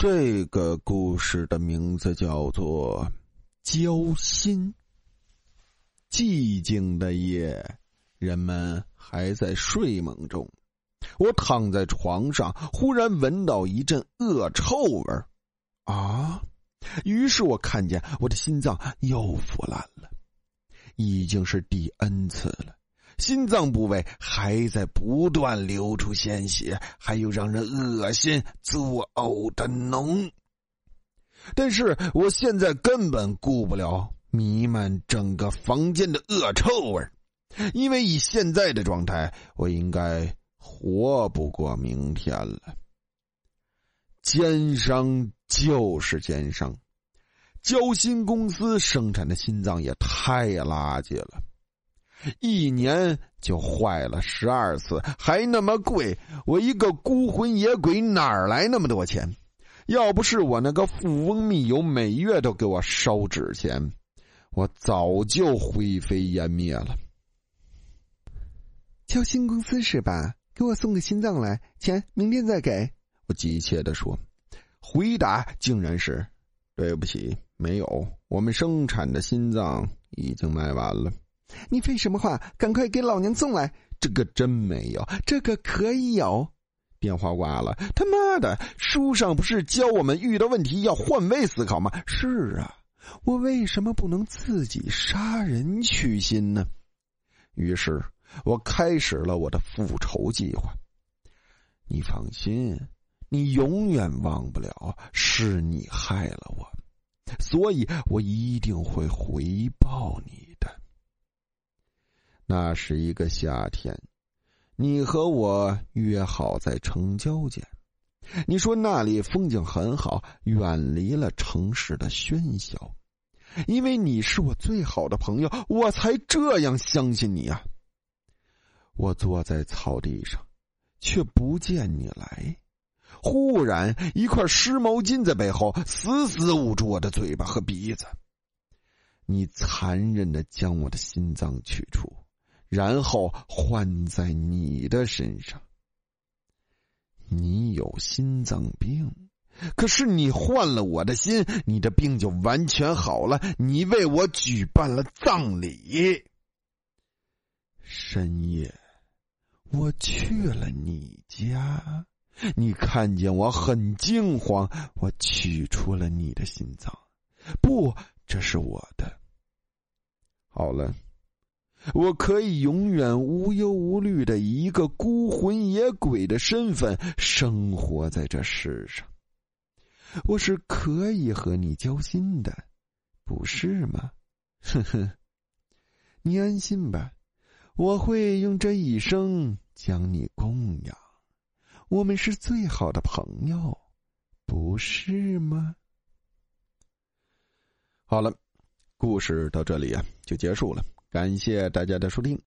这个故事的名字叫做《交心》。寂静的夜，人们还在睡梦中。我躺在床上，忽然闻到一阵恶臭味，啊！于是我看见我的心脏又腐烂了，已经是第 N 次了。心脏部位还在不断流出鲜血，还有让人恶心、作呕的脓。但是我现在根本顾不了弥漫整个房间的恶臭味因为以现在的状态，我应该活不过明天了。奸商就是奸商，交心公司生产的心脏也太垃圾了。一年就坏了十二次，还那么贵！我一个孤魂野鬼哪儿来那么多钱？要不是我那个富翁密友每月都给我烧纸钱，我早就灰飞烟灭了。交新公司是吧？给我送个心脏来，钱明天再给。我急切的说，回答竟然是：“对不起，没有，我们生产的心脏已经卖完了。”你废什么话？赶快给老娘送来！这个真没有，这个可以有。电话挂了。他妈的，书上不是教我们遇到问题要换位思考吗？是啊，我为什么不能自己杀人取心呢？于是我开始了我的复仇计划。你放心，你永远忘不了是你害了我，所以我一定会回报你。那是一个夏天，你和我约好在城郊见。你说那里风景很好，远离了城市的喧嚣。因为你是我最好的朋友，我才这样相信你啊。我坐在草地上，却不见你来。忽然，一块湿毛巾在背后死死捂住我的嘴巴和鼻子。你残忍的将我的心脏取出。然后换在你的身上。你有心脏病，可是你换了我的心，你的病就完全好了。你为我举办了葬礼。深夜，我去了你家，你看见我很惊慌，我取出了你的心脏。不，这是我的。好了。我可以永远无忧无虑的以一个孤魂野鬼的身份生活在这世上。我是可以和你交心的，不是吗？呵呵，你安心吧，我会用这一生将你供养。我们是最好的朋友，不是吗？好了，故事到这里啊就结束了。感谢大家的收听。